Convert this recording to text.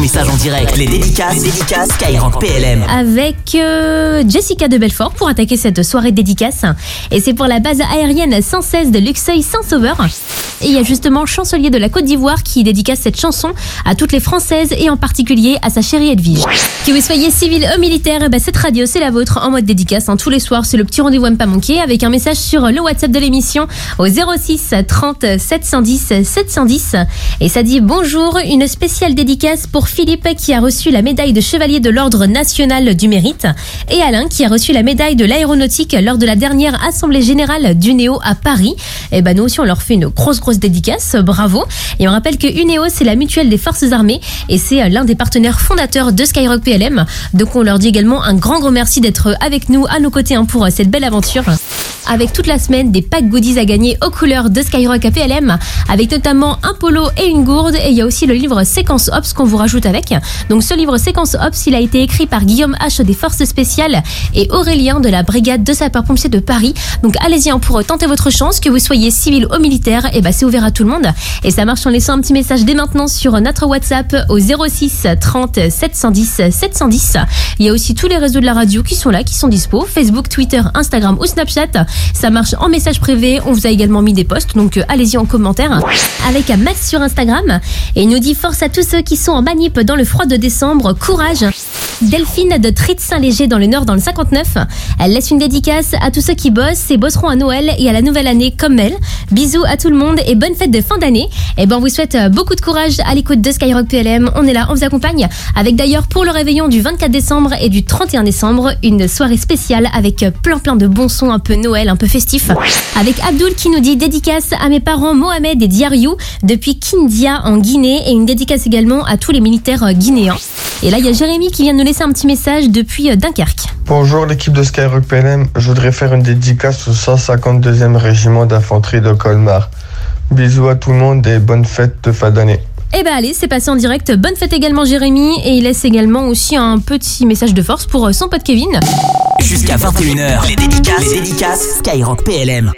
message en direct. Les dédicaces, dédicaces Skyrock PLM. avec euh, Jessica de Belfort pour attaquer cette soirée dédicace. Et c'est pour la base aérienne 116 de Luxeuil-Saint-Sauveur. Et il y a justement Chancelier de la Côte d'Ivoire qui dédicace cette chanson à toutes les Françaises et en particulier à sa chérie Edwige. Que vous soyez civil ou militaire, ben, cette radio c'est la vôtre en mode dédicace. hein. Tous les soirs, c'est le petit rendez-vous à ne pas manquer avec un message sur le WhatsApp de l'émission au 06 30 710 710. Et ça dit bonjour, une spéciale dédicace pour Philippe qui a reçu la médaille de chevalier de l'Ordre national du mérite et Alain qui a reçu la médaille de l'aéronautique lors de la dernière assemblée générale d'UNEO à Paris. Et ben nous aussi on leur fait une grosse grosse dédicace, bravo. Et on rappelle que UNEO c'est la mutuelle des forces armées et c'est euh, l'un des partenaires fondateurs de Skyrock PLM. Donc on leur dit également un grand grand merci d'être avec nous à nos côtés hein, pour euh, cette belle aventure. Avec toute la semaine des packs goodies à gagner aux couleurs de Skyrock à PLM, avec notamment un polo et une gourde. Et il y a aussi le livre Séquence Ops qu'on vous rajoute avec. Donc ce livre Séquence Ops, il a été écrit par Guillaume H des Forces Spéciales et Aurélien de la Brigade de sapeurs-pompiers de Paris. Donc allez-y hein, pour tenter votre chance, que vous soyez civil ou militaire, et bah c'est ouvert à tout le monde. Et ça marche en laissant un petit message dès maintenant sur notre WhatsApp au 06 30 710 710. Il y a aussi tous les réseaux de la radio qui sont là, qui sont dispo, Facebook, Twitter, Instagram ou Snapchat. Ça marche en message privé. On vous a également mis des posts, donc euh, allez-y en commentaire. Avec un Max sur Instagram. Et il nous dit force à tous ceux qui sont en manip dans le froid de décembre. Courage. Delphine de Trit-Saint-Léger dans le Nord, dans le 59. Elle laisse une dédicace à tous ceux qui bossent et bosseront à Noël et à la nouvelle année comme elle. Bisous à tout le monde et bonne fête de fin d'année. Et ben, on vous souhaite euh, beaucoup de courage à l'écoute de Skyrock PLM. On est là, on vous accompagne. Avec d'ailleurs pour le réveillon du 24 décembre et du 31 décembre, une soirée spéciale avec euh, plein plein de bons sons un peu Noël, un peu festif. Avec Abdul qui nous dit dédicace à mes parents Mohamed et Diariou depuis Kindia en Guinée et une dédicace également à tous les militaires euh, guinéens. Et là, il y a Jérémy qui vient de nous laisser un petit message depuis euh, Dunkerque. Bonjour l'équipe de Skyrock PLM, je voudrais faire une dédicace au 152e régiment d'infanterie de Colmar. Bisous à tout le monde et bonne fête de fin d'année. Eh ben allez, c'est passé en direct. Bonne fête également Jérémy et il laisse également aussi un petit message de force pour euh, son pote Kevin. Jusqu'à 21h. Les dédicaces, les dédicaces Skyrock PLM.